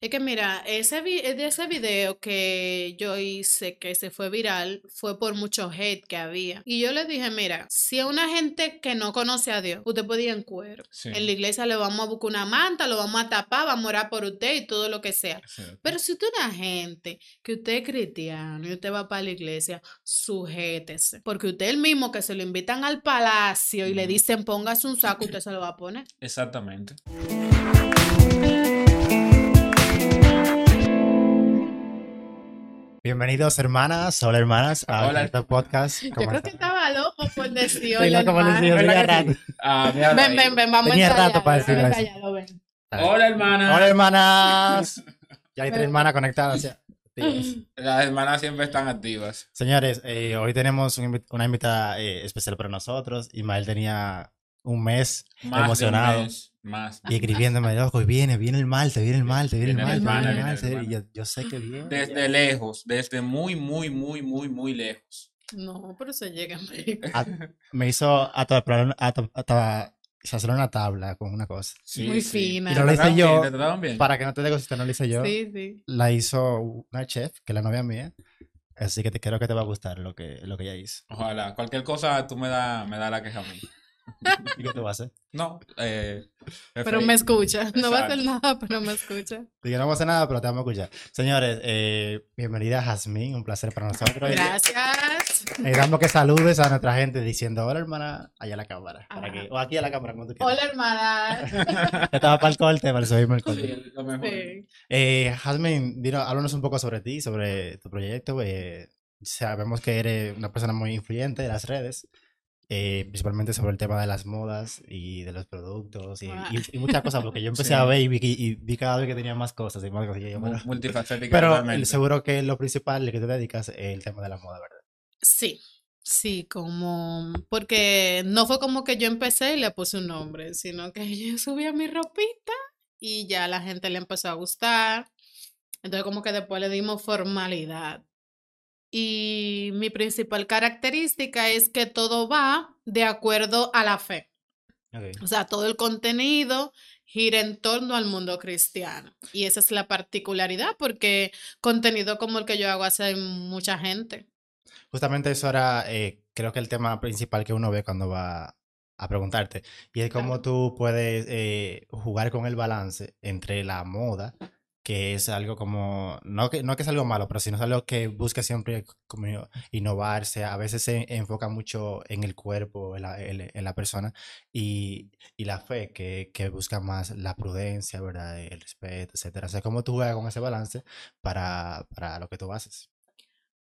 Es que mira, ese vi- de ese video que yo hice que se fue viral fue por mucho hate que había. Y yo le dije, mira, si a una gente que no conoce a Dios, usted puede ir en cuero. Sí. En la iglesia le vamos a buscar una manta, lo vamos a tapar, vamos a orar por usted y todo lo que sea. Sí. Pero si usted es una gente que usted es cristiano y usted va para la iglesia, sujétese. Porque usted es el mismo que se lo invitan al palacio y le dicen póngase un saco, usted se lo va a poner. Exactamente. Bienvenidos hermanas, hola hermanas, a Hola. este podcast. Yo ¿Cómo creo que estaba loco por decir hola, loco por decir, hermano. tenía ¿Verdad que rato. Ah, mira Ven, ven, ven, vamos Tenía a rato para decirlo ven. Hola, hermana. Hola hermanas. Ya hay tres hermanas conectadas. ya. Las hermanas siempre están activas. Señores, eh, hoy tenemos un invi- una invitada eh, especial para nosotros. Ismael tenía un mes Más emocionado De un mes, más. y escribiéndome, y viene, viene el malte, viene el malte, viene el Viene el malte, viene el hermano, viene el malte. Y yo, sé que viene. Desde lejos, desde muy, muy, muy, muy, muy lejos. No, pero se llega a América. A- me hizo hasta, hasta, hasta hacer una tabla con una cosa. Sí, Muy sí. fina. Y no lo hice ¿Te yo bien? ¿Te? Para que no te digo si no lo hice yo. Sí, sí. la hizo una chef, que es la novia mía. Así que te creo que te va a gustar lo que, lo que ella hizo. Ojalá. Cualquier cosa tú me da, me da la queja a mí. ¿Y qué tú vas a hacer? No, eh. Pero me escucha. No va a hacer Exacto. nada, pero me escucha. Digo, no vamos a hacer nada, pero te vamos a escuchar. Señores, eh, bienvenida Jazmín, un placer para nosotros. Gracias. Necesitamos que saludes a nuestra gente diciendo, hola hermana, allá a la cámara. Para Ajá. que, o aquí a la cámara, como tú quieras. Hola, hermana. Estaba para el corte, para subirme el corte. Sí, lo mejor. Sí. Eh, Jazmín, dinos, háblanos un poco sobre ti, sobre tu proyecto. eh, sabemos que eres una persona muy influyente de las redes, eh, principalmente sobre el tema de las modas y de los productos y, Ah. y- y muchas cosas, porque yo empecé Sí. a ver y vi, y vi cada vez que tenía más cosas y más cosas. y yo, pero Multifacética. pero totalmente. seguro que lo principal que te dedicas es el tema de la moda, ¿verdad? Sí, sí, como, porque no fue como que yo empecé y le puse un nombre, sino que yo subía mi ropita y ya la gente le empezó a gustar. Entonces como que después le dimos formalidad. Y mi principal característica es que todo va de acuerdo a la fe. O sea, todo el contenido gira en torno al mundo cristiano. Y esa es la particularidad porque contenido como el que yo hago hace mucha gente. Justamente eso era, eh, creo que el tema principal que uno ve cuando va a preguntarte. Y es cómo Claro. tú puedes eh, jugar con el balance entre la moda, que es algo como, no que, no que es algo malo, pero sino es algo que busca siempre como innovarse. A veces se enfoca mucho en el cuerpo, en la, en- en la persona, y, y la fe, que, que busca más la prudencia, ¿verdad? El respeto, etcétera. O sea, cómo tú juegas con ese balance para, para lo que tú haces.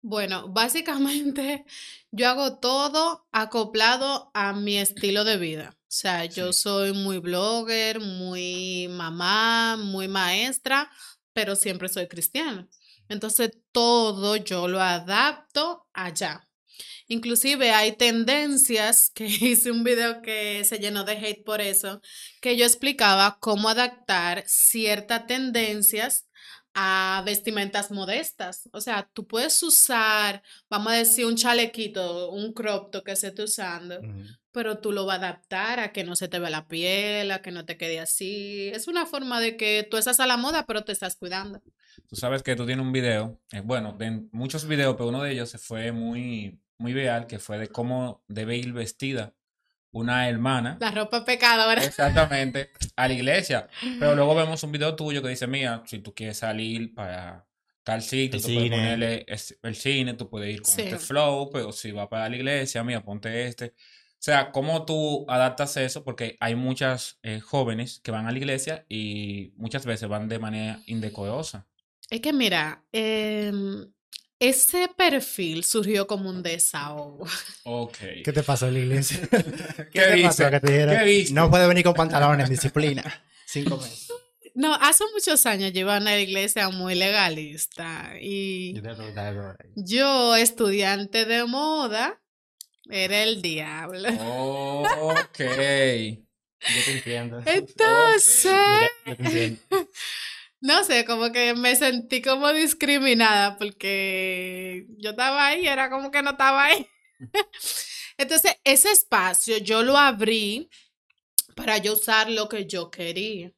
Bueno, básicamente yo hago todo acoplado a mi estilo de vida. O sea, yo Sí. soy muy blogger, muy mamá, muy maestra, pero siempre soy cristiana. Entonces todo yo lo adapto allá. Inclusive hay tendencias que hice un video que se llenó de hate por eso, que yo explicaba cómo adaptar ciertas tendencias a vestimentas modestas. O sea, tú puedes usar, vamos a decir, un chalequito, un crop top que se esté usando. Pero tú lo vas a adaptar a que no se te vea la piel, a que no te quede así. Es una forma de que tú estás a la moda, pero te estás cuidando. Tú sabes que tú tienes un video, eh, bueno, de muchos videos, pero uno de ellos se fue muy, muy viral, que fue de cómo debe ir vestida una hermana, La ropa pecadora. exactamente, a la iglesia. Pero luego vemos un video tuyo que dice, mira, si tú quieres salir para tal sitio, El tú puedes cine. ponerle es- el cine, tú puedes ir con Sí. este flow, pero si va para la iglesia, mira, ponte este. O sea, ¿cómo tú adaptas eso? Porque hay muchas eh, jóvenes que van a la iglesia y muchas veces van de manera indecorosa. Es que mira, em, ese perfil surgió como un desahogo. Ok. ¿Qué te pasó en la iglesia? ¿Qué te dice? pasó que te dijeron, ¿Qué viste? No puede venir con pantalones, disciplina. Cinco meses. No, hace muchos años yo iba a una iglesia muy legalista y yo, estudiante de moda, era el diablo. Ok. Yo te entiendo. Entonces, Mira, yo te entiendo. no sé, como que me sentí como discriminada porque yo estaba ahí, era como que no estaba ahí. Entonces, ese espacio yo lo abrí para yo usar lo que yo quería.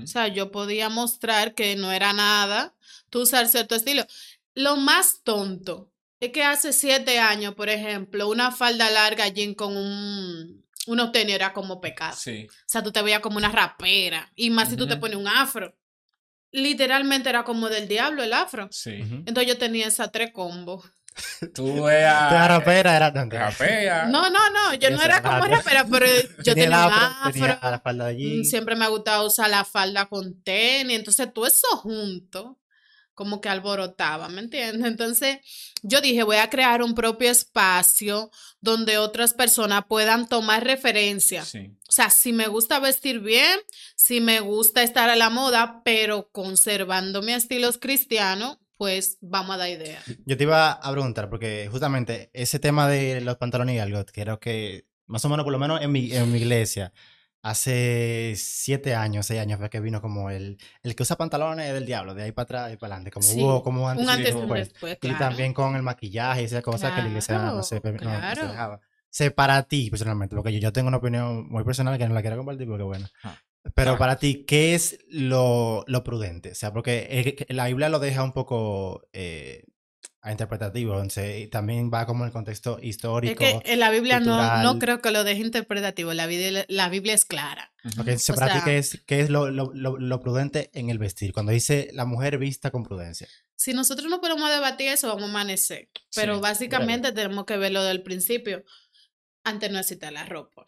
O sea, yo podía mostrar que no era nada, tú usar cierto estilo. Lo más tonto es que hace siete años, por ejemplo, una falda larga jean con un, unos tenis era como pecado. Sí. O sea, tú te veías como una rapera. Y más si tú te pones un afro. Literalmente era como del diablo el afro. Sí. Entonces yo tenía esa tres combos. Tú eras. La rapera era. Rapea. No, no, no, yo no era como nada. rapera, pero yo Tenía tenía afro, tenía la falda allí. Mm, Siempre me ha gustado usar la falda con tenis, entonces todo eso junto, como que alborotaba, ¿me entiendes? Entonces yo dije, voy a crear un propio espacio donde otras personas puedan tomar referencia. Sí. O sea, si me gusta vestir bien, si me gusta estar a la moda, pero conservando mis estilos cristianos, pues vamos a dar idea. Yo te iba a preguntar, porque justamente ese tema de los pantalones y algo, creo que más o menos, por lo menos en mi, en mi iglesia, hace siete años, seis años fue que vino como el, el que usa pantalones es del diablo, de ahí para atrás y para adelante, como Sí, hubo como antes Un y antes y un después. Y también con el maquillaje y esas cosas que la iglesia no se, Claro, no- no se dejaba. Sé para ti, personalmente, porque yo, yo tengo una opinión muy personal que no la quiero compartir porque, bueno. Ah. Pero para ti, ¿qué es lo, lo prudente? O sea, porque eh, la Biblia lo deja un poco eh, a interpretativo, entonces también va como en el contexto Es histórico. que en la Biblia no, no creo que lo deje interpretativo, la Biblia, la Biblia es clara. Ujú. Ok, entonces, O para ti, sea- ¿qué es, qué es lo, lo- lo- lo prudente en el vestir? Cuando dice la mujer vista con prudencia. Si nosotros no podemos debatir eso, vamos a amanecer. Pero Sí, básicamente tenemos que verlo del principio. Antes no existía la ropa.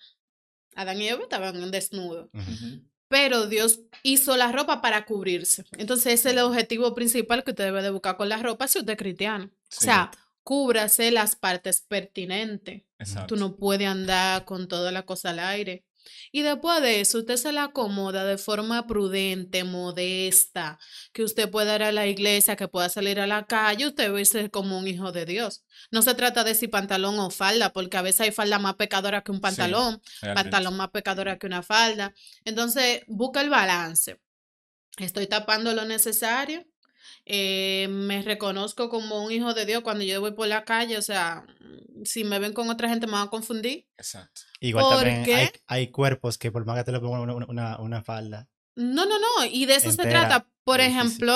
Adán y Eva estaban en desnudo. Ujú. Pero Dios hizo la ropa para cubrirse. Entonces ese es el objetivo principal que usted debe de buscar con la ropa si usted es cristiano. Sí. O sea, cúbrase las partes pertinentes. Exacto. Tú no puedes andar con toda la cosa al aire. Y después de eso, usted se la acomoda de forma prudente, modesta, que usted pueda ir a la iglesia, que pueda salir a la calle, usted verse como un hijo de Dios. No se trata de si pantalón o falda, porque a veces hay falda más pecadora que un pantalón, pantalón más pecadora que una falda. Entonces, busca el balance. Estoy tapando lo necesario. Eh, me reconozco como un hijo de Dios cuando yo voy por la calle. O sea, si me ven con otra gente me van a confundir. Exacto. Igual ¿Por también hay, hay cuerpos que por más que te lo pongan una, una, una falda. No, no, no. Y de eso se trata. Por ejemplo,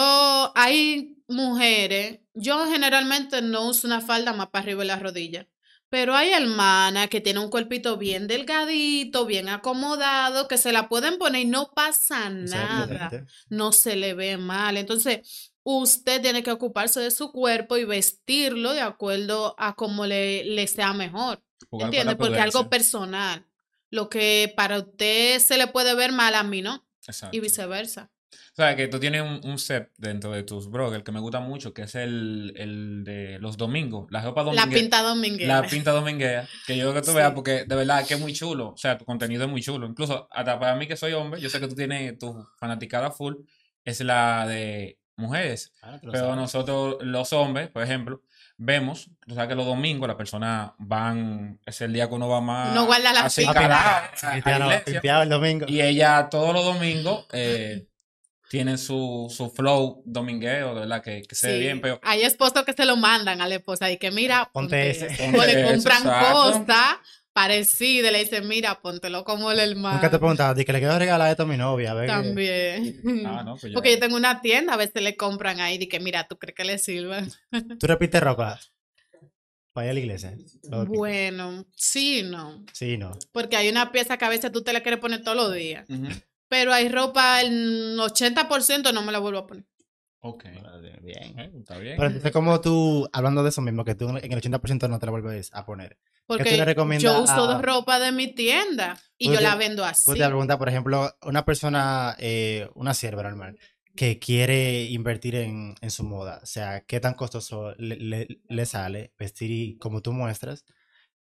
hay mujeres. Yo generalmente no uso una falda más para arriba de la rodilla. Pero hay hermanas que tienen un cuerpito bien delgadito, bien acomodado, que se la pueden poner y no pasa nada. no se le ve mal. Entonces, usted tiene que ocuparse de su cuerpo y vestirlo de acuerdo a cómo le, le sea mejor. ¿Entiendes? Porque es algo personal. Lo que para usted se le puede ver mal a mí, ¿no? Exacto. Y viceversa. O sea, que tú tienes un, un set dentro de tus bloggers que me gusta mucho, que es el, el de los domingos, la ropa La dominguera. pinta dominguera. La pinta dominguera, que yo creo que tú Sí. veas, porque de verdad que es muy chulo. O sea, tu contenido es muy chulo. Incluso, hasta para mí que soy hombre, yo sé que tú tienes tu fanaticada full, es la de mujeres. Ah, Pero sabes. nosotros, los hombres, por ejemplo, vemos, tú sabes que los domingos las personas van, es el día que uno va más No guarda las así calado, a- a la limpiado el domingo. Y ella todos los domingos eh, tienen su, su flow domingueo, de verdad, que, que se ve bien, pero Hay esposos que se lo mandan a la esposa y que mira, Ponte ponte, ese. Ponte O le compran cosas parecidas, le dicen, mira, póntelo como el hermano. Nunca te preguntaba, di que le quiero regalar esto a mi novia. a ver También. Ah, no, pues ya. Porque yo tengo una tienda, a veces le compran ahí, de que mira, ¿tú crees que le sirva? ¿Tú repites ropa? Para ir a la iglesia. Bueno, sí, no. Sí, no. Porque hay una pieza que a veces tú te la quieres poner todos los días. Ujú. Pero hay ropa, el 80% no me la vuelvo a poner. Ok. Bien. Eh, Está bien. Pero entonces, como tú, hablando de eso mismo, que tú en el 80% no te la vuelves a poner. Porque le recomiendas yo uso a- ropa de mi tienda y Tú yo te- la vendo así. Pues te preguntar, por ejemplo, una persona, eh, una sierva normal, que quiere invertir en, en su moda, o sea, ¿qué tan costoso le, le- le sale vestir y- como tú muestras,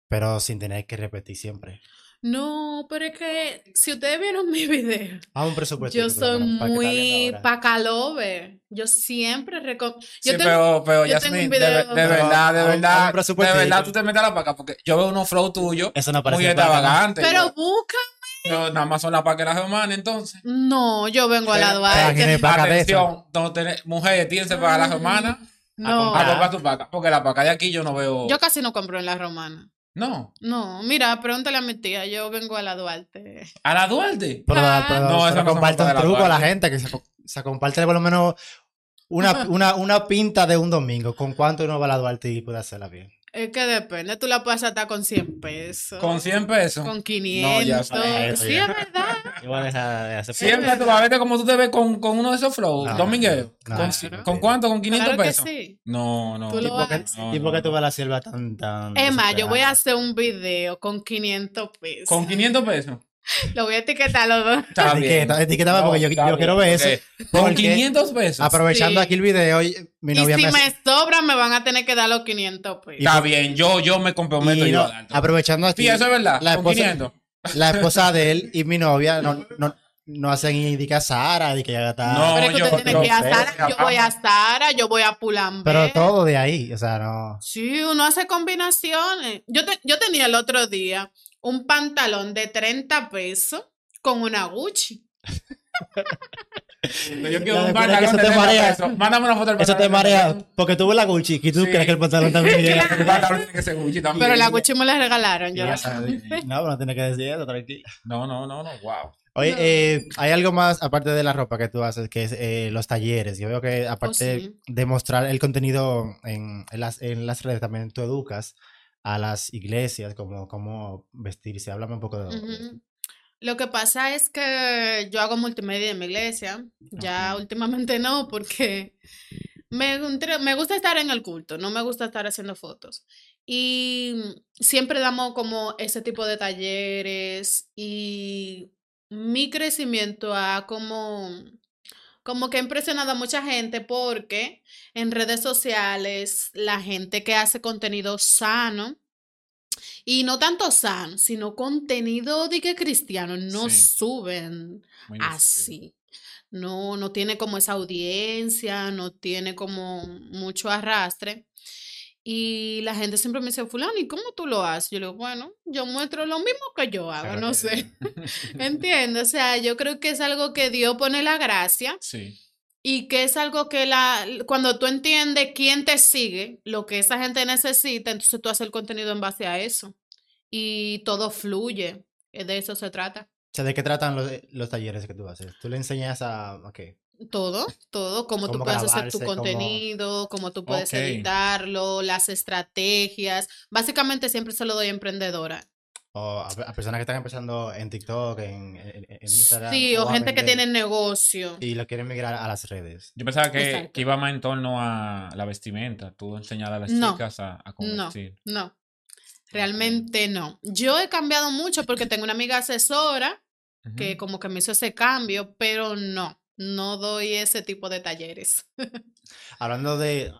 pero sin tener que repetir siempre? No, pero es que si ustedes vieron mi video, Vamos un presupuesto. yo soy muy pacalover. Yo siempre recomiendo. Sí, Yo tengo- pero, pero yo tengo Yasmin, un de, video- de Pero verdad, de verdad, de verdad, tú te metes a la paca, porque yo veo unos flow tuyos Eso no parece muy paca, extravagante. Pero busca. yo, nada más son las pacas de las entonces. No, yo vengo a la paca de eso. Atención, no tenés- mujeres, tíense para las hermanas No, a comprar tu paca, porque la paca de aquí yo no veo. yo casi no compro en la romana. No. No, mira, pregúntale a mi tía, yo vengo a la Duarte. ¿A la Duarte? Pero, Ah. pero No, comparte un la truco a la gente, que se, se comparte por lo menos una, una, una pinta de un domingo. ¿Con cuánto uno va a la Duarte y puede hacerla bien? Es que depende, tú la puedes saltar con 100 pesos. ¿Con 100 pesos? Con No, 500. ya sabes, eso sí, ya. es verdad. Yo voy a dejar de hacer Siempre tú vas a verte como tú te ves con, con uno de esos flows, No, no, ¿Con, no, ¿Con no. cuánto? ¿Con 500 Claro que pesos? sí. No, no. Tú lo ¿Y por qué. No, y por qué no. tú vas a la sierva tan, tan Es más, yo voy a hacer un video con 500 pesos. ¿Con 500 pesos? Lo voy a etiquetar a los dos. Etiqueta, etiquétame No, porque yo, quiero ver eso. porque 500 pesos. Aprovechando Sí. aquí el video, y- mi Y novia si me... me sobra, me van a tener que dar los 500 pesos. Está bien, yo, yo me comprometo y yo no, a aprovechando aquí, Sí, eso es verdad. la esposa- 500. la esposa de él y mi novia no, no, no hacen indica Sara, de que ya está... No, Pero es que yo- usted tiene que ir a sé, Sara. Yo voy a Sara, yo voy a Pulambe. Pero todo de ahí, o sea, no... Sí, uno hace combinaciones. Yo, te- yo tenía el otro día un pantalón de 30 pesos con una Gucci. Yo quiero un pantalón eso de te 30 marea. pesos. Mándame una foto del Eso te pantalón. marea, porque tú ves la Gucci y tú Sí. crees que el pantalón también llega. El pantalón tiene que ser Gucci también. Pero la Gucci me la regalaron. Yo Ya la- sabes. No, no tienes que decir eso, tranquila. No, no, no, no, wow. Oye, No. eh, hay algo más aparte de la ropa que tú haces, que es eh, los talleres. Yo veo que aparte Oh, sí. de mostrar el contenido en, en las, en las redes, también tú educas a las iglesias como cómo vestirse. Háblame un poco de. Lo que pasa es que yo hago multimedia en mi iglesia. Ya últimamente no, porque me, me gusta estar en el culto, no me gusta estar haciendo fotos. Y siempre damos como ese tipo de talleres y mi crecimiento ha como, como que ha impresionado a mucha gente porque en redes sociales la gente que hace contenido sano y no tanto sano, sino contenido de que cristiano no Sí. suben Muy así. No, no tiene como esa audiencia, no tiene como mucho arrastre. Y la gente siempre me dice, fulano, ¿y cómo tú lo haces? Yo le digo, bueno, yo muestro lo mismo que yo hago, Claro no sé. Entiendo, o sea, yo creo que es algo que Dios pone la gracia Sí. y que es algo que la, cuando tú entiendes quién te sigue, lo que esa gente necesita, entonces tú haces el contenido en base a eso. Y todo fluye, eh, de eso se trata. O sea, ¿de qué tratan los, los talleres que tú haces? ¿Tú le enseñas a... a qué? Todo, todo, cómo tú puedes hacer tu cómo- contenido, cómo tú puedes editarlo, las estrategias. Básicamente siempre se lo doy a emprendedora. O a, a personas que están empezando en TikTok, en, en- en Instagram. Sí, o gente que tiene negocio. Y lo quieren migrar a las redes. Yo pensaba que, iba más en torno a la vestimenta. Tú enseñar a las No, chicas a, a cómo no. vestir. No, realmente no. Yo he cambiado mucho porque tengo una amiga asesora que como que me hizo ese cambio, pero no, no doy ese tipo de talleres. Hablando de...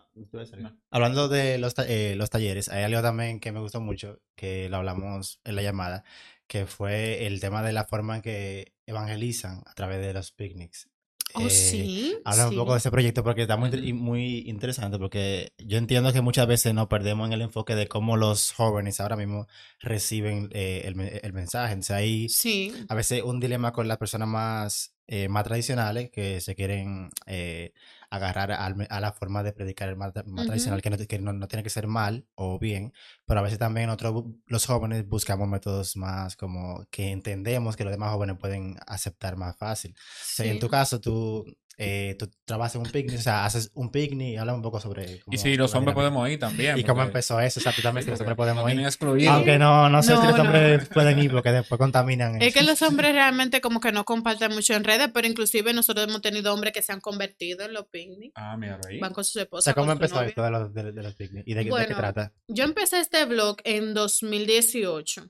Hablando de los, eh, los talleres, hay algo también que me gustó mucho, que lo hablamos en la llamada, que fue el tema de la forma en que evangelizan a través de los picnics. Oh, Eh, sí. Habla un poco de ese proyecto porque está muy, muy interesante porque yo entiendo que muchas veces nos perdemos en el enfoque de cómo los jóvenes ahora mismo reciben eh, el, el mensaje. Entonces ahí Sí, a veces un dilema con las personas más, eh, más tradicionales que se quieren eh, agarrar a la forma de predicar el más, más Ujú. tradicional, que, no, que no, no tiene que ser mal o bien, pero a veces también nosotros, los jóvenes, buscamos métodos más como que entendemos que los demás jóvenes pueden aceptar más fácil. O sea, en sí. tu caso, tú, eh, tú trabajas en un picnic, o sea, haces un picnic y habla un poco sobre... Y cómo- si los hombres podemos ir también. Y cómo porque- empezó eso, o sea, tú también, si los hombres podemos ir. Aunque no, no sé si No, los no. hombres pueden ir porque después contaminan. Es eso. que los hombres realmente como que no comparten mucho en redes, pero inclusive nosotros hemos tenido hombres que se han convertido en los picnics, Ah, mira, ahí. van con sus O esposas. sea, ¿cómo su empezó esto de los, de, de los picnics? ¿Y de, qué- de qué Bueno, trata? Yo empecé este blog en 2018.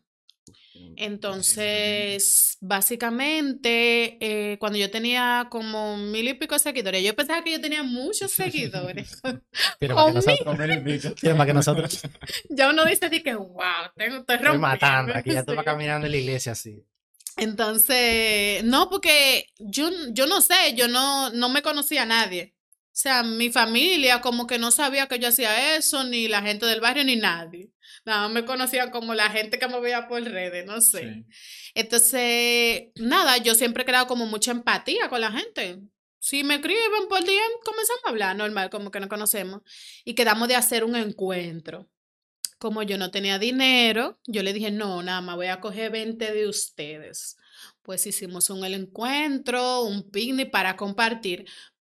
Entonces, básicamente, eh, cuando yo tenía como mil y pico seguidores, yo pensaba que yo tenía muchos seguidores. Tiene más que nosotros. Mil y pico. Tiene más que nosotros. ya uno dice de que, wow, tengo, estoy Estoy matando. rompiendo". Aquí ya Sí. vas caminando en la iglesia así. Entonces, no, porque yo, yo no sé, yo no, no me conocía a nadie. O sea, mi familia como que no sabía que yo hacía eso, ni la gente del barrio, ni nadie. Nada, más me conocían como la gente que me veía por redes, no sé. Sí. Entonces, nada, yo siempre he creado como mucha empatía con la gente. Si me escriben por DM, comenzamos a hablar normal, como que nos conocemos. Y quedamos de hacer un encuentro. Como yo no tenía dinero, yo le dije, no, nada más voy a coger 20 de ustedes. Pues hicimos un el encuentro, un picnic para compartir.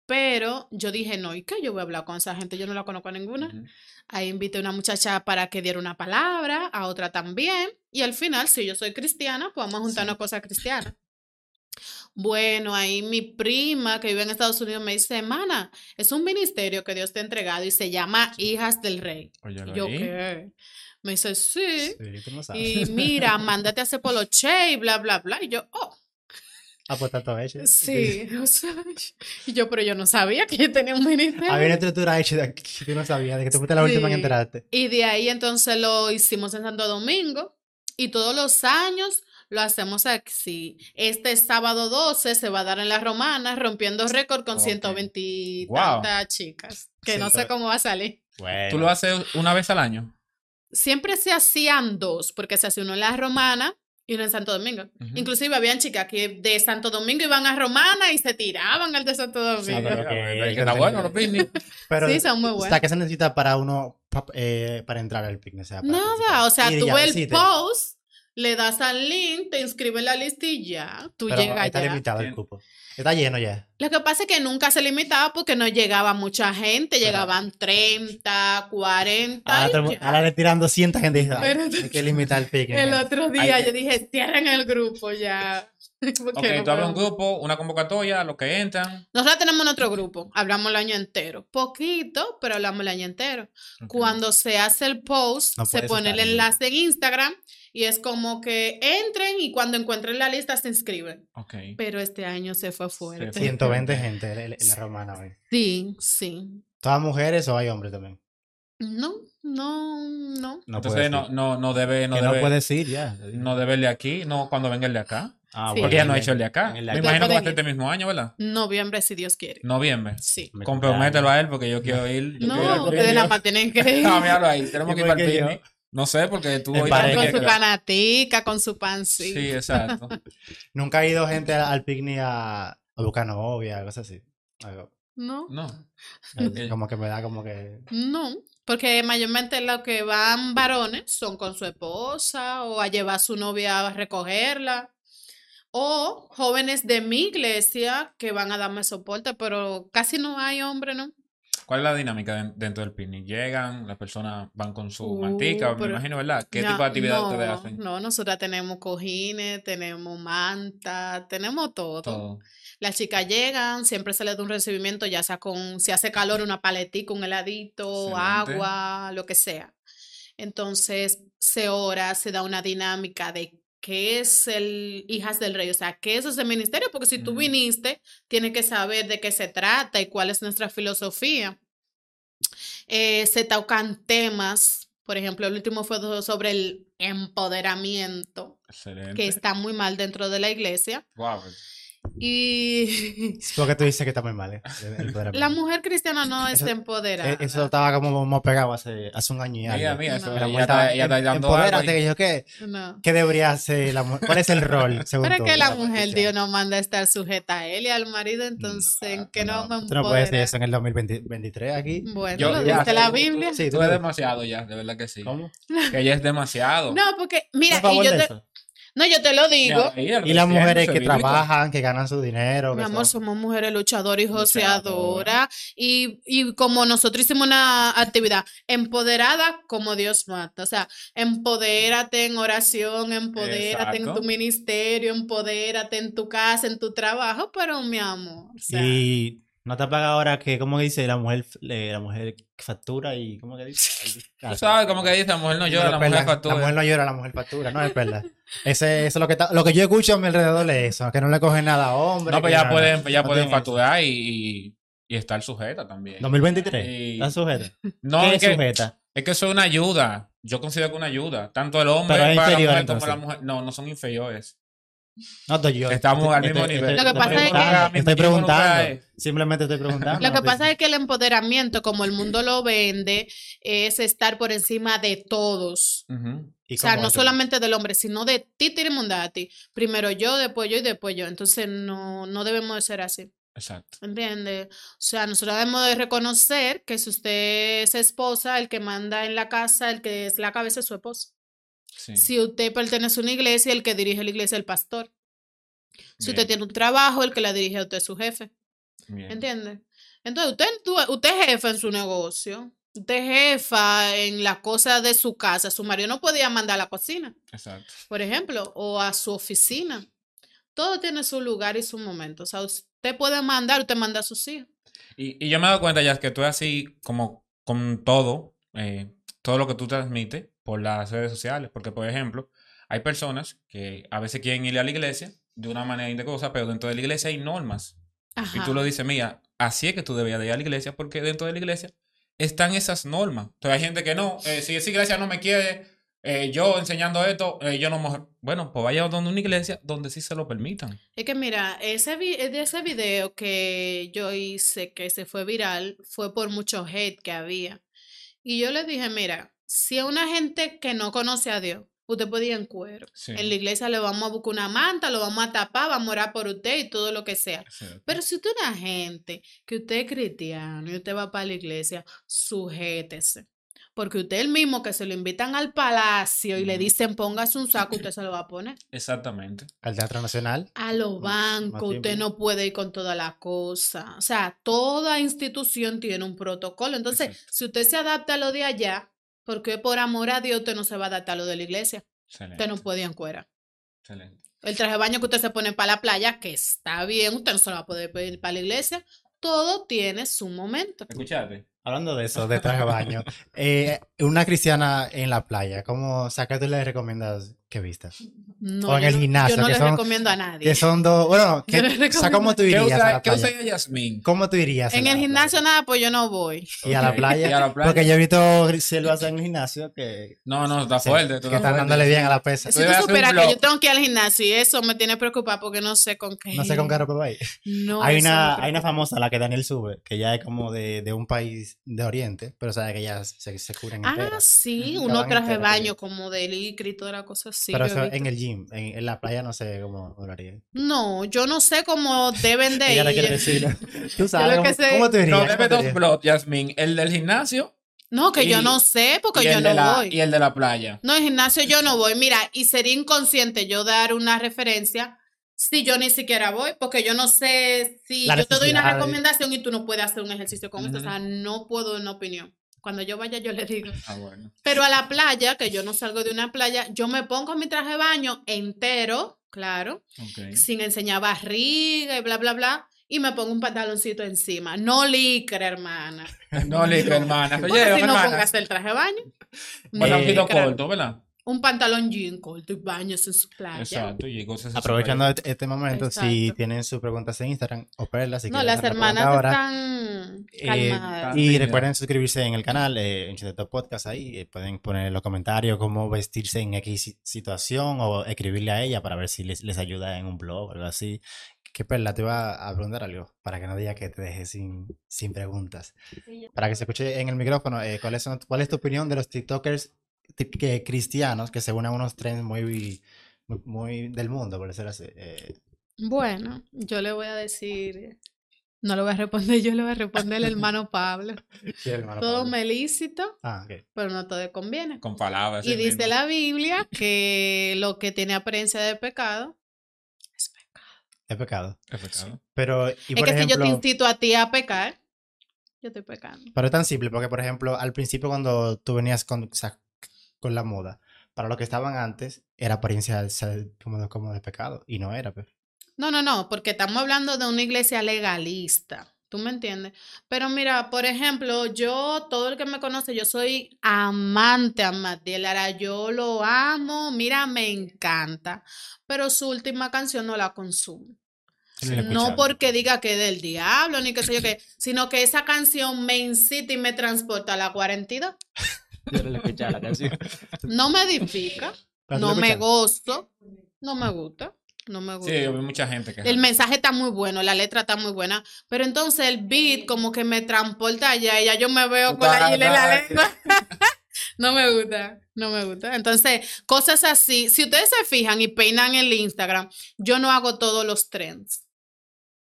Pero yo dije, no, ¿y qué? Yo voy a hablar con esa gente, yo no la conozco a ninguna. Ahí invité a una muchacha para que diera una palabra, a otra también. Y al final, si yo soy cristiana, pues vamos a juntarnos cosas cristianas. Bueno, ahí mi prima que vive en Estados Unidos me dice, hermana, es un ministerio que Dios te ha entregado y se llama Hijas del Rey. Y yo. ¿qué? Me dice, sí. Sí, tú no sabes. Y mira, mándate a hacer poloche y bla, bla, bla. Y yo, oh, Ah, pues tanto hecho. sí. o sea, y yo, pero yo no sabía que yo tenía un ministerio. Había una estructura hecha de que tú no sabías, de que tú fuiste la última en Sí. enterarte. Y de ahí entonces lo hicimos en Santo Domingo y todos los años lo hacemos aquí. Este sábado 12 se va a dar en la Romana rompiendo récord con Ok. 120 y Wow. tantas chicas, que no sé cómo va a salir. Bueno. ¿Tú lo haces una vez al año? Siempre se hacían dos, porque se hacía uno en la Romana y uno en Santo Domingo. Ujú. Inclusive habían chicas que de Santo Domingo iban a Romana y se tiraban al de Santo Domingo. pero que- Está bueno los picnic. Pero, Sí, son muy O sea. ¿qué se necesita para uno, pa- eh, para entrar al picnic? O sea, Nada, participar? o sea, ves el post, le das al link, te inscribes en la lista y ya, tú Pero llegas está ya. limitado el cupo. Está lleno ya. Lo que pasa es que nunca se limitaba porque no llegaba mucha gente, Pero- llegaban 30, 40. Ahora, y ya. le tiran 200 gente "Ay, Pero- hay que limitar el picnic. El otro día que- yo dije, cierren el grupo ya. porque Ok, no tú hablas un grupo, una convocatoria, los que entran. Nosotros tenemos nuestro grupo, hablamos el año entero. Poquito, pero hablamos el año entero. Cuando se hace el post, No se pone el en- enlace en Instagram y es como que entren y cuando encuentren la lista se inscriben. Ok. Pero este año se fue fuerte. fue. 120 gente en, en la romana hoy. Sí, sí. ¿Todas mujeres o hay hombres también? No, no, no. No Entonces no, no, no debe, no que debe, no puedes ir ya. no debe el de aquí, no cuando venga el de acá. Ah, Sí. Porque ya no ha en hecho el de acá. Me de acá. imagino que va a ser este mismo año, ¿verdad? Noviembre, si Dios quiere. Noviembre. Sí. Compromételo a él porque yo quiero ir. yo No, ustedes nada más tienen que ir. No, míralo ahí, tenemos ¿Y que ir para el. No sé, porque tú hoy. Con tienes su que- canatica, con su pancito. Sí, exacto. Nunca ha ido gente al picnic a, a buscar novia, cosas así. Algo. No, No. Como que me da como que... no. Porque mayormente los que van varones son con su esposa o a llevar a su novia a recogerla. O jóvenes de mi iglesia que van a darme soporte, pero casi no hay hombre, ¿no? ¿Cuál es la dinámica den- dentro del picnic? Llegan, las personas van con su Uh, mantica, me imagino, ¿verdad? ¿Qué No, tipo de actividad no, ustedes hacen? No, nosotras tenemos cojines, tenemos manta, tenemos todo. Todo. Las chicas llegan, siempre se les da un recibimiento, ya sea con, si hace calor, una paletica, un heladito, Excelente. agua, lo que sea. Entonces, se ora, se da una dinámica de qué es el Hijas del Rey, o sea, qué es ese ministerio, porque si tú viniste, tienes que saber de qué se trata y cuál es nuestra filosofía. Eh, se tocan temas, por ejemplo, el último fue sobre el empoderamiento, Excelente. que está muy mal dentro de la iglesia. Guau, Y Porque tú dices que está muy mal, ¿eh? El- la mujer cristiana no Eso- está empoderada. Eh, Eso estaba como, pegado hace, hace un año y algo. Mira, mira, eso, No. La mujer ella está "Em- dando empodérate", que yo, ¿qué, No. ¿qué debería hacer la mujer? ¿Cuál es el rol, según Pero es tú, que de la mujer? Dios nos manda a estar sujeta a él y al marido, entonces, ¿en qué no, me Tú no puedes decir eso en el 2023 aquí. Bueno, Yo- lo ya, dice la tú- Biblia. Sí, Tú tú eres no- demasiado ya, de verdad que sí. ¿Cómo? Que ella es demasiado. No, porque, mira, ¿Tú a y yo te, eso? No, yo te lo digo. Y las mujeres que trabajan, que ganan su dinero. Mi amor, son- somos mujeres luchadoras y joseadoras. Y, y como nosotros hicimos una actividad, empoderada como Dios mata. O sea, empodérate en oración, empodérate en tu ministerio, empodérate en tu casa, en tu trabajo, pero mi amor. o sea, Y no te paga ahora que, ¿cómo dice? La mujer, eh, la mujer factura y, ¿cómo que dice? Tú sabes cómo que dice, la mujer no llora, la mujer factura. La mujer no llora, la mujer factura, no es verdad. Ese, eso es lo que, está- lo que yo escucho a mi alrededor de eso, que no le cogen nada a hombres. No, pues que ya no- pueden, ya no pueden facturar y, y, estar sujeta también. 2023, Y- ¿estás sujeta? No, ¿Qué es es que, es que eso es una ayuda. Yo considero que una ayuda. Tanto el hombre Pero es para la mujer como la mujer. No, no son inferiores. No, estoy yo. Estamos al mismo Estoy- nivel. Lo que estoy pasa es que- preguntando, Estoy preguntando. Simplemente estoy preguntando. Lo que estoy- pasa es que el empoderamiento, como el mundo lo vende, es estar por encima de todos. Ujú. ¿Y O sea, no eso? solamente del hombre, sino de ti, Tirimundati. Primero yo, después yo y después yo. Entonces, no, no debemos de ser así. Exacto. ¿Entiendes? O sea, nosotros debemos de reconocer que si usted es esposa, el que manda en la casa, el que es la cabeza es su esposo. Sí. Si usted pertenece a una iglesia, el que dirige la iglesia es el pastor. Si usted tiene un trabajo, el que la dirige a usted es su jefe. bien. ¿Entiendes? Entonces, usted, usted es jefa en su negocio. Usted es jefa en las cosas de su casa. Su marido no podía mandar a la cocina, Exacto. por ejemplo, o a su oficina. Todo tiene su lugar y su momento. O sea, usted puede mandar, usted manda a sus hijos. Y, y yo me he dado cuenta ya que tú es así como con todo, eh, todo lo que tú transmites por las redes sociales. Porque, por ejemplo, hay personas que a veces quieren ir a la iglesia de una manera indecorosa, pero dentro de la iglesia hay normas. Y tú lo dices, mira, así es que tú debías de ir a la iglesia porque dentro de la iglesia están esas normas. Entonces hay gente que no, eh, si esa iglesia no me quiere, eh, yo enseñando esto, eh, yo no me... Bueno, pues vaya donde una iglesia donde sí se lo permitan. Es que mira, ese vi- de ese video que yo hice que se fue viral fue por mucho hate que había. Y yo le dije, mira, si a una gente que no conoce a Dios, usted puede ir en cuero. Sí. En la iglesia le vamos a buscar una manta, lo vamos a tapar, vamos a orar por usted y todo lo que sea. Exacto. Pero si usted es una gente que usted es cristiano y usted va para la iglesia, sujétese. Porque usted el mismo que se lo invitan al palacio y le dicen póngase un saco, usted se lo va a poner. Exactamente. Al Teatro Nacional. A los bancos, usted no puede ir con toda la cosa. O sea, toda institución tiene un protocolo. Entonces, Exacto. si usted se adapta a lo de allá, porque por amor a Dios usted no se va a adaptar a lo de la iglesia. Excelente. Usted no puede ir en cuera. Excelente. El traje de baño que usted se pone para la playa, que está bien, usted no se lo va a poder pedir para la iglesia. Todo tiene su momento. ¿Escuchaste? Hablando de eso, de traje de baño. eh, una cristiana en la playa, ¿cómo, o sea, qué tú le recomiendas que vistas? No, O en yo el no- gimnasio, Yo no que le son- recomiendo a nadie. Que son dos, bueno, Yo ¿qué- le o sea, ¿cómo tú ¿Qué irías a ¿qué usa Yasmín? ¿Cómo tú irías? En a el gimnasio playa? nada, pues yo no voy. ¿Y a la playa? ¿Y a la playa? Porque yo he visto selvas en el gimnasio que, No, no, está sí, fuerte. que están dándole bien a la pesa. Si Tú tú supieras que yo tengo que ir al gimnasio y eso me tiene preocupada porque no sé con qué. No sé con qué ropa va a ir. No, hay, una, hay una famosa, la que Daniel sube, que ya es como de, de un país de Oriente, pero sabe que ya se, se cubren Ah, sí, uno traje de enteras, baño como de licra y toda la cosa así. pero eso en el gym, en, en la playa no sé cómo lo haría. No, yo no sé cómo deben de Ella ir. decir. Tú sabes, ¿cómo, sé- cómo tú irías? No, ¿Cómo debe dos blogs, Yasmín. El del gimnasio No, que yo no sé porque y yo el, no de la, voy. y el de la playa. No, en gimnasio yo no voy. Mira, y sería inconsciente yo dar una referencia si yo ni siquiera voy, porque yo no sé si La yo te doy una recomendación y tú no puedes hacer un ejercicio con eso. O sea, no puedo dar una opinión. Cuando yo vaya, yo le digo. Ah, bueno. Pero a la playa, que yo no salgo de una playa, yo me pongo mi traje de baño entero, claro, sin enseñar barriga y bla, bla, bla, y me pongo un pantaloncito encima. No licra, hermana. No, Lica, hermana. Oye, si no hermana. pongas el traje de baño. Un no pantaloncito licra. corto, ¿verdad? Un pantalón jean corto y baños en su playa. Exacto. Y cosas así Aprovechando este este momento, si Exacto. tienen sus preguntas en Instagram, o perlas si No, quieren las hermanas ahora. están Eh, y recuerden suscribirse en el canal, eh, en Chineto Podcast ahí. eh, pueden poner en los comentarios cómo vestirse en X si- situación o escribirle a ella para ver si les, les ayuda en un blog o algo así. Que Perla, te iba a preguntar algo para que no diga que te deje sin, sin preguntas. Para que se escuche en el micrófono, eh, ¿cuál, es, ¿cuál es tu opinión de los TikTokers ti- que, cristianos que se unen a unos trends muy, muy, muy del mundo, por decirlo así? Eh, Bueno, yo le voy a decir, no le voy a responder, yo le voy a responder el hermano Pablo. sí, hermano Todo Pablo. me lícito, Ah, ok. pero no todo conviene. Con palabras. Y dice mismo. la Biblia que lo que tiene apariencia de pecado es pecado. Es pecado. Es pecado. Pero, y es por que si yo te ejemplo, incito a ti a pecar, yo estoy pecando. Pero es tan simple, porque por ejemplo, al principio cuando tú venías con, o sea, con la moda, para lo que estaban antes, era apariencia como, de, como de pecado, y no era. pues. No, no, no, porque estamos hablando de una iglesia legalista. ¿Tú me entiendes? Pero mira, por ejemplo, yo, todo el que me conoce, yo soy amante a Matiel Lara, yo lo amo, mira, me encanta, pero su última canción no la consumo. No porque diga que es del diablo, ni qué sé yo qué, sino que esa canción me incita y me transporta a la 42. Yo no la canción. Me edifica, la no me gozo, no me gusta, no me gusta. Sí, yo vi mucha gente que. El mensaje está muy bueno, la letra está muy buena, pero entonces el beat como que me transporta allá y ya yo me veo con la gila en la lengua. No me gusta, no me gusta. Entonces, cosas así, si ustedes se fijan y peinan el Instagram, yo no hago todos los trends.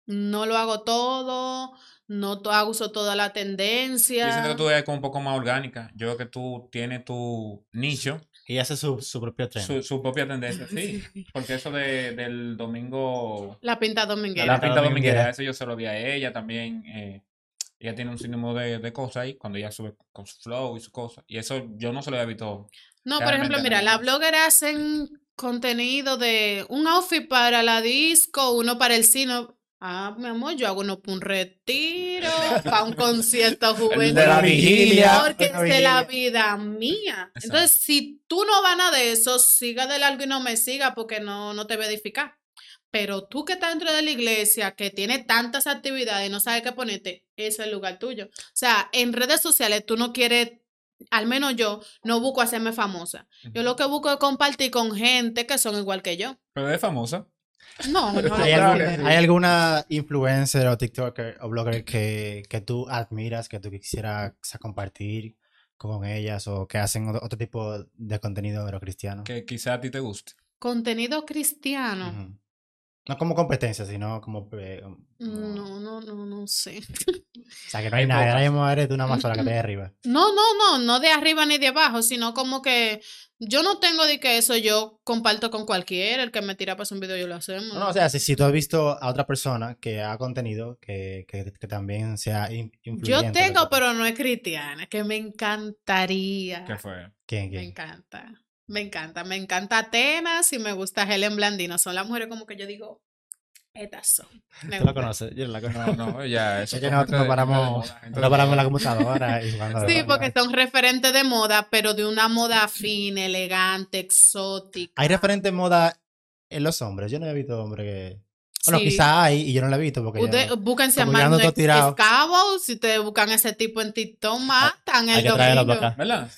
no lo hago todo, no to- uso toda la tendencia. Yo siento que tú eres como un poco más orgánica. Yo creo que tú tienes tu nicho, Y hace su, su propio tren. su, su propia tendencia. Sí, porque eso de, del domingo, La pinta la, dominguera. pinta pinta dominguera, dominguera. eso yo se lo vi a ella también. eh, ella tiene un sinónimo de, de cosas ahí cuando ella sube con su flow y sus cosas. Y eso yo no se lo había visto. No, por ejemplo, mira, las bloggers hacen contenido de un outfit para la disco, uno para el cine. Ah, mi amor, yo hago uno para un retiro, para un concierto juvenil. de la vigilia. Porque es de la vida mía. Exacto. Entonces, si tú no vas a nada de eso, siga de largo y no me siga porque no, no te voy a edificar. Pero tú que estás dentro de la iglesia, que tiene tantas actividades y no sabes qué ponerte, ese es el lugar tuyo. O sea, en redes sociales tú no quieres, al menos yo, no busco hacerme famosa. Yo lo que busco es compartir con gente que son igual que yo. Pero es famosa. No, no, no. ¿Hay, algún- hay alguna influencer o TikToker o blogger que, que tú admiras, que tú quisieras compartir con ellas o que hacen otro, tipo de contenido cristiano? Que quizá a ti te guste. Contenido cristiano. No como competencia, sino como... eh, como- No, no, no, no sé. O sea, que no hay Hay nada, pocas. ahora mismo eres tú una más sola que te de arriba. No, no, no, no de arriba ni de abajo, sino como que yo no tengo de que eso yo comparto con cualquiera, el que me tira para hacer un video yo lo hacemos. No, no, o sea, si, si tú has visto a otra persona que haga contenido que, que, que también sea in- influyente. yo tengo, pero no es cristiana, que me encantaría. ¿Qué fue? ¿Quién, Me quién? encanta. Me encanta, me encanta Atenas y me gusta Helen Blandino. Son las mujeres como que yo digo, estas son. Me ¿Tú la conoces? Yo no la conozco. No, no, ya, eso Es que nosotros de- de paramos, moda, de paramos en la computadora y. Sí, porque son referentes de moda, pero de una moda fina, elegante, exótica. Hay referente moda en los hombres. Yo no he visto hombres que. Bueno, Sí. quizá hay y yo no la he visto porque. ya Usted, no- búsquense a tirado. Escavo. Si ustedes buscan ese tipo en TikTok, matan hay el que traerlo domingo. acá. ¿Verdad?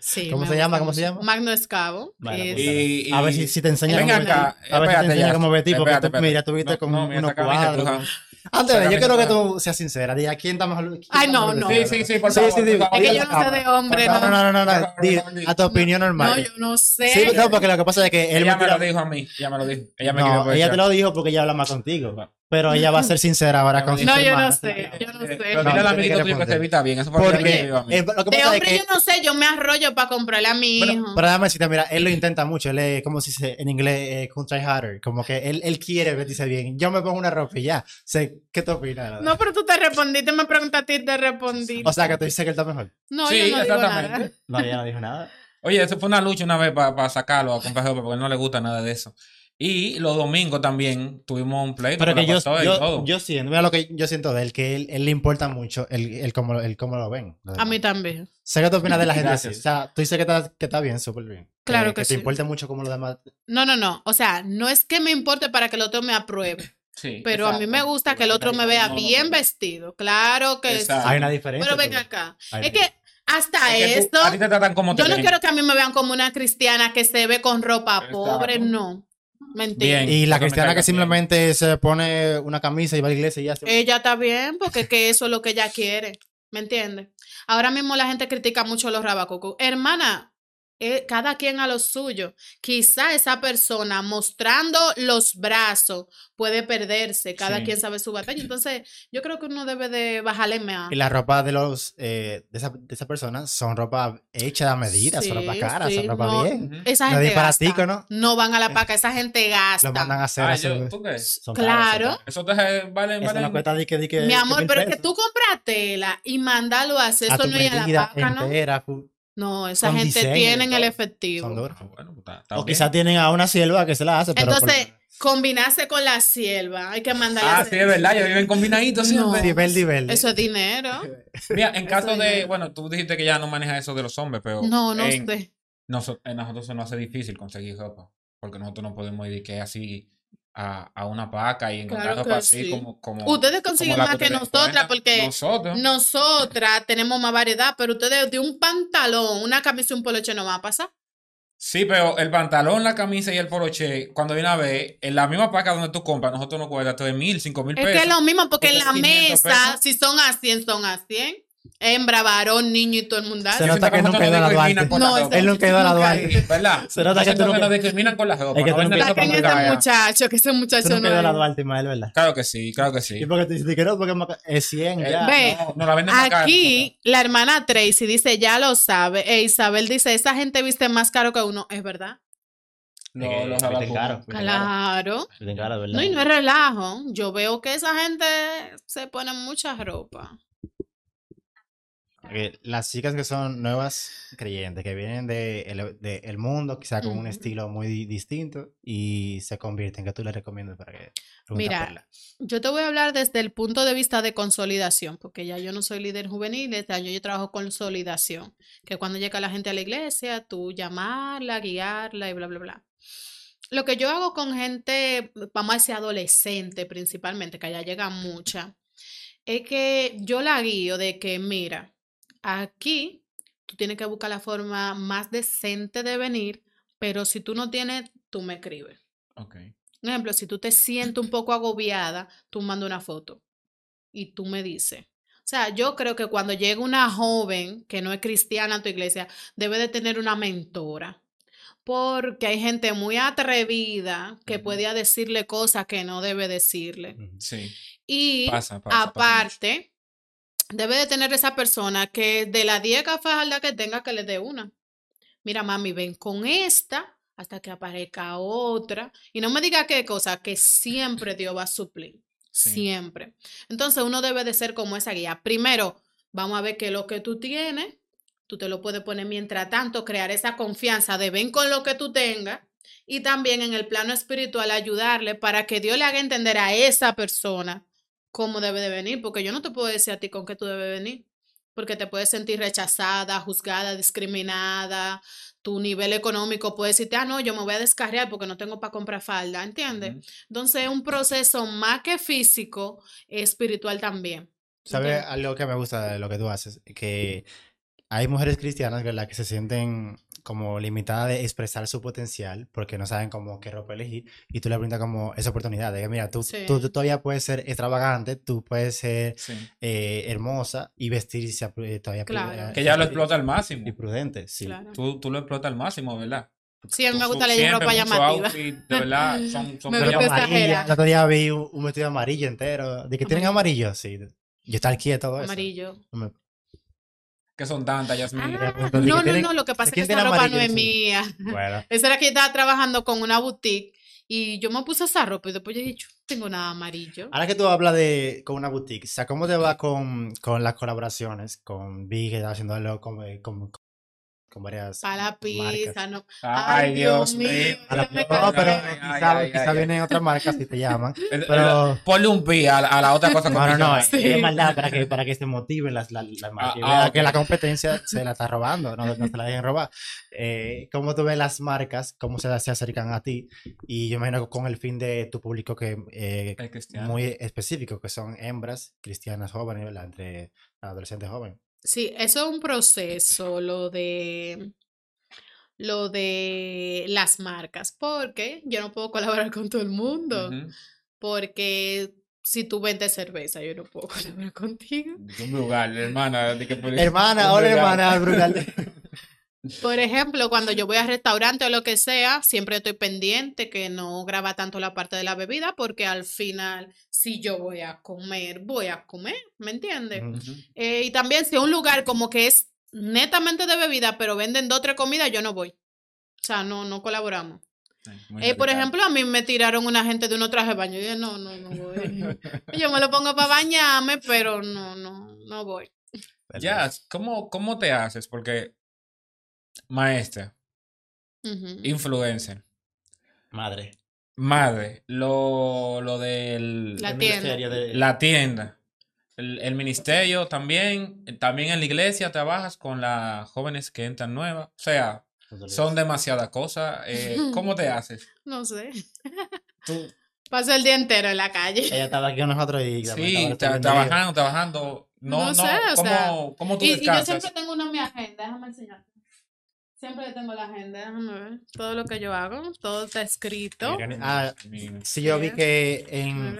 Sí, ¿Cómo se llama? ¿Cómo se llama? Magno Escavo. Es- pues, Y- a ver y- si, si te enseña Venga como acá, Betty. A ver si te espérate enseña como Betty, porque Espérate, tú, espérate. mira, tú viste No, con no, unos camisa cuadros. Antes, yo quiero que tú. seas sincera. Diga, ¿quién está mejor? quién Ay, no, no. Sí, sí, sí, por Sí, favor. sí, sí. favor. Es que yo no sé de hombre, No, no, no. no, no, no. Di- a tu opinión No, normal. yo no sé. Sí, no, porque lo que pasa es que él Ella me lo dijo a mí. Ella me lo dijo. Ella me No, ella te lo dijo porque ella habla más contigo. Pero ella va a ser sincera ahora con No, yo no sé. Yo no Eh, sé. Pero amiguito que tuyo que se responder. evita bien. Eso Porque eh, lo que De pasa es hombre que yo no sé, yo me arroyo para comprarle a mi Pero, hijo. pero déjame decirte, mira, él lo intenta mucho, él es, como si se en inglés, eh, try harder, como que él, él quiere vestirse bien. Yo me pongo una ropa y ya, sé, ¿qué te opinas? No, pero tú te respondiste, me preguntaste y te respondí. O sea, que tú dices que él está mejor. no, Sí, yo no digo exactamente. nada. No, ella no dijo nada. Oye, eso fue una lucha una vez para sacarlo a comprar ropa porque no le gusta nada de eso. Y los domingos también tuvimos un pleito Pero que yo, yo, todo. yo siento, mira lo que yo siento de él, que él, él le importa mucho el, el, cómo, el cómo lo ven. A mí también. Sé que tú opinas de la gente así. O sea, tú dices que está, que está bien, súper bien. Claro que te sí. importa mucho cómo los demás. No, no, no. O sea, no es que me importe para que el otro me apruebe, Sí, pero a mí me gusta que el otro me vea No, no, bien no. vestido. Claro que. Exacto. Hay una diferencia. Pero ven acá. hay Es que hasta Es que tú- esto, a ti te tratan como te yo no quiero que a mí me vean como una cristiana que se ve con ropa Exacto. pobre, no. Mentira. Bien. Y la cristiana que simplemente se pone una camisa y va a la iglesia y ya se... Ella está bien porque que eso es lo que ella quiere. ¿Me entiendes? Ahora mismo la gente critica mucho los rabacucos. Hermana, cada quien a lo suyo. Quizá esa persona mostrando los brazos puede perderse. Cada Sí. quien sabe su batalla. Entonces, yo creo que uno debe de bajarle más. Y la ropa de los eh, de, esa, de esa persona son ropa hecha a medida, son ropa cara, sí, son ropa no, bien. Esa No gente gasta. ¿no? No van a la paca, esa gente gasta. Lo mandan a hacer. Ah, yo- ¿tú crees? son caros, son Claro. caros. Eso te vale, Eso vale. no cuesta di que, di que- Mi amor, pero es que tú compras tela y mandalo a hacer, a eso no es a la paca, ¿no? entera, No, esa con gente diseño tiene el efectivo. son duros. Ah, bueno, pues está- está O quizás tienen a una sierva que se la hace, pero... Entonces, combinarse con la sierva, hay que mandarle a Ah, sí, es verdad. Ellos viven combinaditos No. siempre. por... Eso es dinero. Mira, en caso de. dinero. Bueno, tú dijiste que ya no manejas eso de los hombres, pero. No, no en, sé. en nosotros se nos hace difícil conseguir ropa. Porque nosotros no podemos ir que así a, a una paca y encontrar Claro ropa así sí. como, como. Ustedes consiguen como más que nosotras porque Nosotros. nosotras tenemos más variedad, pero ustedes de un pantalón, una camisa y un poloche no va a pasar. Sí, pero el pantalón, la camisa y el poloche, cuando viene a ver, en la misma paca donde tú compras, nosotros nos cuesta 3 mil, 5 mil Es pesos. que es lo mismo porque en la 500 mesa, pesos. si son a 100, son a 100. Hembra, varón, niño y todo el mundo. Se nota que nunca ha ido a la Duarte. por la No. Él nunca ha ido a la Duarte. ¿Verdad? Se nota que nunca- nos discriminan con la ropa. Es que no Saquen ese muchacho, que ese muchacho no a la es. Duarte, Ismael, ¿verdad? Claro que sí, claro que sí. Y porque tú dices que no, porque es más ca- es 100 Eh, ya. Ve, No, no la venden Aquí, la hermana Tracy dice, ya lo sabe. E Isabel dice, esa gente viste más caro que uno. Es verdad. Lo- Eh, los caro. Claro. No, y no es relajo. Yo veo que esa gente se pone mucha ropa. Eh, Las chicas que son nuevas creyentes, que vienen del de de el mundo, quizá con un estilo muy di- distinto, y se convierten, que tú les recomiendas para que Mira, Perla. Yo te voy a hablar desde el punto de vista de consolidación, porque ya yo no soy líder juvenil, este año yo trabajo consolidación, que cuando llega la gente a la iglesia, tú llamarla, guiarla y bla, bla, bla. Lo que yo hago con gente, vamos a decir adolescente principalmente, que allá llega mucha, es que yo la guío de que, mira, aquí tú tienes que buscar la forma más decente de venir, pero si tú no tienes, tú me escribes. Ok. Un ejemplo, si tú te sientes un poco agobiada, tú manda una foto y tú me dices. O sea, yo creo que cuando llega una joven que no es cristiana a tu iglesia, debe de tener una mentora. Porque hay gente muy atrevida que Ujú. podía decirle cosas que no debe decirle. Sí. Y Pasa, pasa, pasa mucho. aparte, debe de tener esa persona que de las 10 gafas que tenga que le dé una. Mira, mami, ven con esta hasta que aparezca otra. Y no me diga qué cosa, que siempre Dios va a suplir. Sí. Siempre. Entonces uno debe de ser como esa guía. Primero, vamos a ver qué es lo que tú tienes. Tú te lo puedes poner mientras tanto, crear esa confianza de ven con lo que tú tengas. Y también en el plano espiritual ayudarle para que Dios le haga entender a esa persona cómo debe de venir. Porque yo no te puedo decir a ti con qué tú debes venir. Porque te puedes sentir rechazada, juzgada, discriminada. Tu nivel económico puede decirte, ah, no, yo me voy a descarriar porque no tengo para comprar falda, ¿entiendes? Entonces es un proceso más que físico, espiritual también. ¿Sabes algo que me gusta de lo que tú haces? Que hay mujeres cristianas ¿verdad? que se sienten como limitadas de expresar su potencial porque no saben cómo qué ropa elegir y tú le brindas como esa oportunidad de que mira, tú, Sí. tú, tú todavía puedes ser extravagante, tú puedes ser Sí. eh, hermosa y vestirse eh, todavía Claro. eh, Que ya lo explota al máximo. y prudente, sí. Claro. Tú, tú lo explotas al máximo, ¿verdad? Sí, a mí me gusta siempre ropa llamativa. outfit, de verdad, son, son Me gusta amarilla, exagera. el otro día vi un, un vestido amarillo entero. ¿De que tienen amarillo? Sí. Yo estar quieto todo eso. Amarillo. Que son tantas, Yasmin. Ah, pues, ¿de no, no, no, lo que pasa es que esa ropa no es mía. Bueno. Esa era que yo estaba trabajando con una boutique y yo me puse esa ropa y después yo dije, tengo nada amarillo. Ahora que tú hablas de con una boutique, o sea, ¿cómo te va con, con las colaboraciones? Con Big, haciéndolo con, eh, con, con varias Para la marcas. pizza, no. Ay, Dios mío. La- no, pero Ay, quizá, ay, quizá ay, vienen otras marcas si te llaman. Pero- Ponle un pi a, la- a la otra cosa que No, no, no, mencionaste. es de maldad para que, para que se motiven las, las, las marcas. y ah, vean ok. que la competencia se la está robando, no, no se la dejen robar. Eh, ¿Cómo tú ves las marcas? ¿Cómo se, se acercan a ti? Y yo imagino que con el fin de tu público que eh, muy específico, que son hembras cristianas jóvenes, ¿verdad? Entre adolescentes jóvenes. Sí, eso es un proceso, lo de lo de las marcas, porque yo no puedo colaborar con todo el mundo, porque si tú vendes cerveza, yo no puedo colaborar contigo. Un lugar, hermana. de que por- Hermana, un hola lugar. hermana, brutal. Por ejemplo, cuando yo voy a restaurante o lo que sea, siempre estoy pendiente que no graba tanto la parte de la bebida, porque al final, si yo voy a comer, voy a comer, ¿me entiendes? Eh, y también si un lugar como que es netamente de bebida, pero venden dos o tres comidas, yo no voy. O sea, no, no colaboramos. Eh, por ejemplo, a mí me tiraron una gente de unos trajes de baño. Yo dije, no, no, no voy. Yo me lo pongo para bañarme, pero no, no, no voy. Ya, ¿cómo, ¿cómo te haces? Porque, maestra, Ujú. influencer, Madre. madre, lo, lo del... La tienda. ministerio de- La tienda. El, el ministerio también, también en la iglesia trabajas con las jóvenes que entran nuevas. O sea, son demasiadas cosas. Eh, ¿Cómo te haces? No sé. Tú, Paso el día entero en la calle. Ella estaba aquí con nosotros y sí, tra- trabajando, trabajando. No, No no, sé, o ¿cómo, sea, cómo tú Y, y yo siempre tengo una en mi agenda, déjame enseñarte. Siempre tengo la agenda, déjame ver. Todo lo que yo hago, todo está escrito. Ah, Mira. sí, yo vi que en,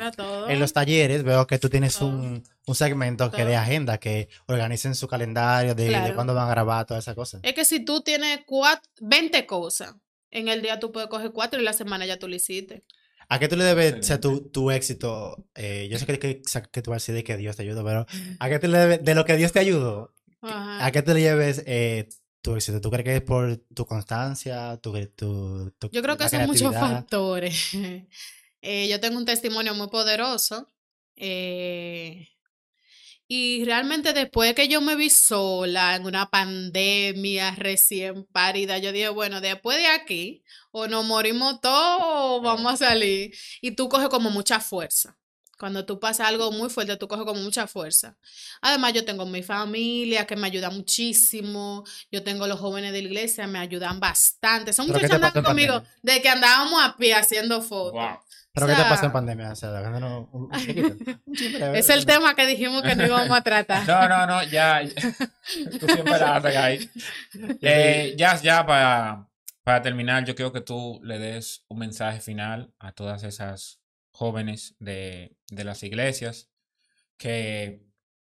en los talleres veo que tú tienes un, un segmento que de agenda, que organicen su calendario, de, de Claro. cuándo van a grabar, todas esas cosas. Es que si tú tienes cuat- 20 cosas, en el día tú puedes coger cuatro y la semana ya tú lo hiciste. ¿A qué tú le debes o sea, tu, tu éxito? Eh, yo sé que, que, que tú vas a decir de que Dios te ayudó, pero ¿a qué tú le debes, de lo que Dios te ayudó, Ajá. ¿a qué tú le lleves eh, tu éxito? ¿Tú crees que es por tu constancia? Tu, tu, tu- Yo creo que son muchos factores. Eh, yo tengo un testimonio muy poderoso. eh, y realmente después que yo me vi sola en una pandemia recién parida, yo dije, bueno, después de aquí, o nos morimos todos o vamos a salir. Y tú coges como mucha fuerza. Cuando tú pasas algo muy fuerte, tú coges como mucha fuerza. Además, yo tengo mi familia que me ayuda muchísimo. Yo tengo los jóvenes de la iglesia, me ayudan bastante. Son ¿Pero qué muchachos te pasó andan en conmigo de que andábamos a pie haciendo fotos. Wow. ¿Pero O qué te pasó en pandemia? O sea, dejándonos un, un chiquito. Un chisme, Es el tema que dijimos que no íbamos a tratar. No, no, no, ya. ya. Tú siempre la haces ahí. Eh, ya, ya para, para terminar, yo quiero que tú le des un mensaje final a todas esas jóvenes de, de las iglesias que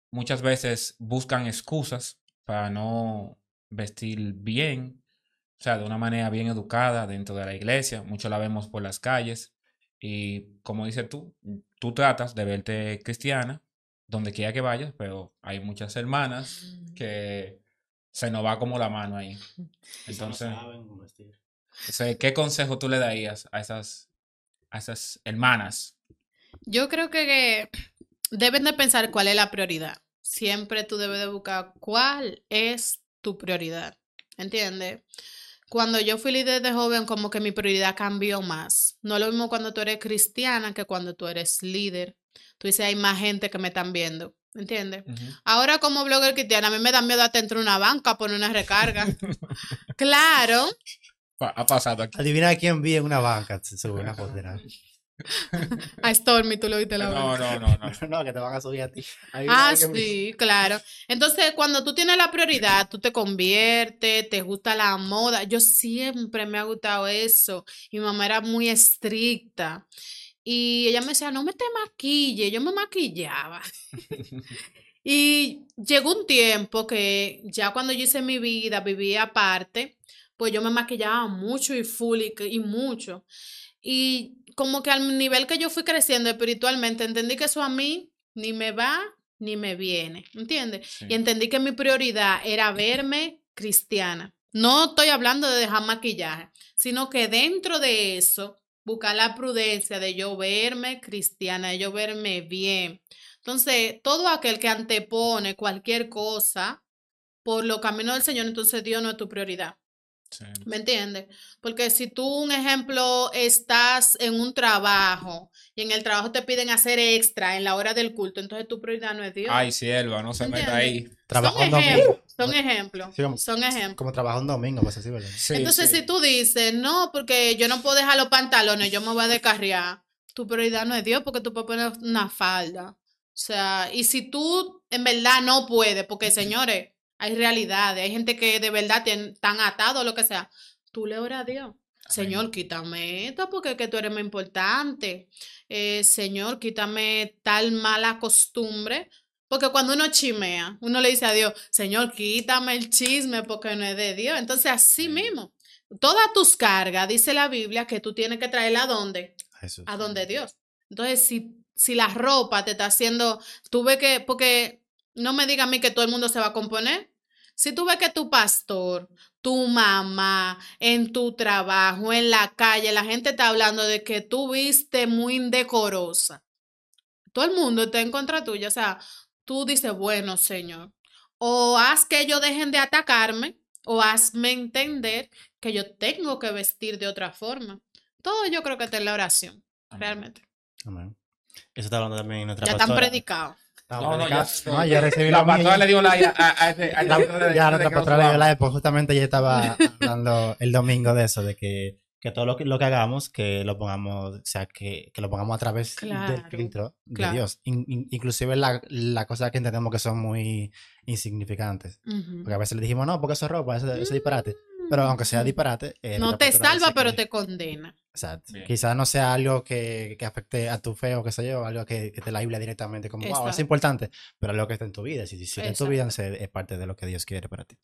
muchas veces buscan excusas para no vestir bien, o sea, de una manera bien educada dentro de la iglesia. Mucho la vemos por las calles. Y como dices tú, tú tratas de verte cristiana donde quiera que vayas, pero hay muchas hermanas que se nos va como la mano ahí. Entonces, ¿qué consejo tú le darías a esas, a esas hermanas? Yo creo que, deben de pensar cuál es la prioridad. Siempre tú debes de buscar cuál es tu prioridad. ¿Entiendes? Cuando yo fui líder de joven, como que mi prioridad cambió más. No es lo mismo cuando tú eres cristiana que cuando tú eres líder. Tú dices, hay más gente que me están viendo. ¿Entiendes? Ujú. Ahora como blogger cristiana, a mí me da miedo hasta entrar una banca a poner una recarga. claro, Ha pasado aquí. Adivina quién vi en una banca. Se sube una. ¿no? a Stormy tú lo viste la No, banca. no, no, no. No, que te van a subir a ti. Ah, sí, claro. Entonces, cuando tú tienes la prioridad, tú te conviertes, te gusta la moda. Yo siempre me ha gustado eso. Mi mamá era muy estricta. Y ella me decía, no me te maquille. Yo me maquillaba. Y llegó un tiempo que ya cuando yo hice mi vida, vivía aparte, pues yo me maquillaba mucho y full y, mucho. Y como que al nivel que yo fui creciendo espiritualmente, entendí que eso a mí ni me va ni me viene, ¿entiendes? Sí. Y entendí que mi prioridad era verme cristiana. No estoy hablando de dejar maquillaje, sino que dentro de eso, buscar la prudencia de yo verme cristiana, de yo verme bien. Entonces, todo aquel que antepone cualquier cosa por los caminos del Señor, entonces Dios no es tu prioridad. Sí. ¿Me entiendes? Porque si tú, un ejemplo, estás en un trabajo y en el trabajo te piden hacer extra en la hora del culto, entonces tu prioridad no es Dios. Ay, sierva, no se meta ahí. Trabajo son un domingo. ejemplos, son ejemplos, Sí, como- son ejemplos. Como trabajo un domingo, pues así, ¿verdad? Sí, Entonces, sí. si tú dices, no, porque yo no puedo dejar los pantalones, yo me voy a descarriar, tu prioridad no es Dios porque tú puedes poner una falda. O sea, y si tú en verdad no puedes, porque señores, hay realidades, hay gente que de verdad están atados lo que sea, tú le oras a Dios. Señor, quítame esto porque que tú eres más importante. Eh, señor, quítame tal mala costumbre. Porque cuando uno chimea, uno le dice a Dios, Señor, quítame el chisme porque no es de Dios. Entonces, así Sí. mismo, todas tus cargas, dice la Biblia, que tú tienes que traerla a dónde? Jesús. a donde Dios. Entonces, si, si la ropa te está haciendo, tú ves que, porque no me diga a mí que todo el mundo se va a componer. Si tú ves que tu pastor, tu mamá, en tu trabajo, en la calle, la gente está hablando de que tú viste muy indecorosa. Todo el mundo está en contra tuya. O sea, tú dices, bueno, Señor, o haz que ellos dejen de atacarme, o hazme entender que yo tengo que vestir de otra forma. Todo yo creo que está en la oración, Amén. realmente. Amén. Eso está hablando también nuestra Ya están predicados. No, no, ya. predicados. No, ya recibí La la mía, pastora ya. le dio like a, ese- a La- ya pastora le dio like, pues justamente ella estaba hablando el domingo de eso, de que, que todo lo que, lo que hagamos, que lo pongamos, o sea, que, que lo pongamos a través Claro, del filtro de claro. Dios. In- in- inclusive la, la cosa que entendemos que son muy insignificantes. Porque a veces le dijimos, no, porque eso es ropa, eso, eso es disparate. Pero aunque sea disparate. eh, No la te salva, pero que- te condena. Exacto. Quizás no sea algo que, que afecte a tu fe o qué sé yo, algo que, que te la Biblia directamente, como, wow, es Exacto. importante, pero algo que está en tu vida. Si, si está en tu vida, Exacto. es parte de lo que Dios quiere para ti.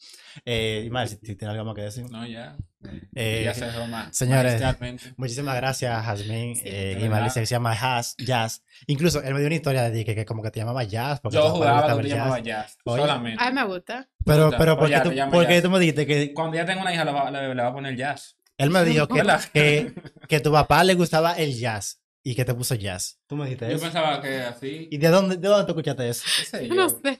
Eh, Imal, si, si tienes algo más que decir. No, ya. Eh, ya se Roma. señores. Muchísimas gracias, Jazmín. Sí, eh, dice que se llama Jazz, Jazz. Incluso él me dio una historia de que, que como que te llamaba Jazz. Porque Yo a jugaba que te llamaba jazz. Oye. Solamente. Ay, me gusta. Pero, Puta, pero pues ¿por qué tú, te llamo por qué Jazz. tú me dijiste que Cuando ya tengo una hija, le, va- le- le voy a poner jazz. Él me dijo que, que, que tu papá le gustaba el jazz y que te puso jazz? Tú me dijiste Yo eso. pensaba que así. ¿Y de dónde, de dónde tú escuchaste eso? Yo no yo. sé.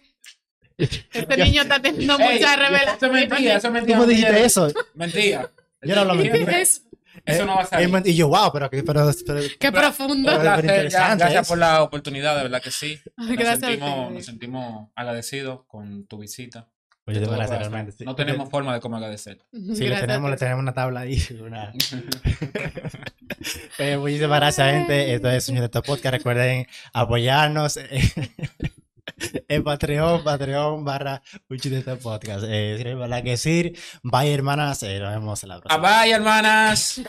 Este niño está teniendo muchas Eso es revelaciones. mentira, eso es Tú mentira. me dijiste mentira. eso. Mentira. Yo no hablo ¿Qué mentira. es? Eso no va a salir. Y yo, wow, pero, que- pero, pero Qué profundo. ya, interesante gracias eso. por la oportunidad, de verdad que sí. Nos, Gracias sentimos, nos sentimos agradecidos con tu visita. Oye, De de todo verdad, corazón. realmente, sí. No tenemos forma de cómo agradecer. Sí, le Gracias tenemos, le tenemos una tabla ahí. Una... Eh, muchísimas gracias, gente. Esto es Sueño de Top Podcast. Recuerden apoyarnos en Patreon, Patreon barra Sueño de Top Podcast. Eh, nada que decir, bye, hermanas. Eh, nos vemos en la próxima. Ah, Bye, hermanas.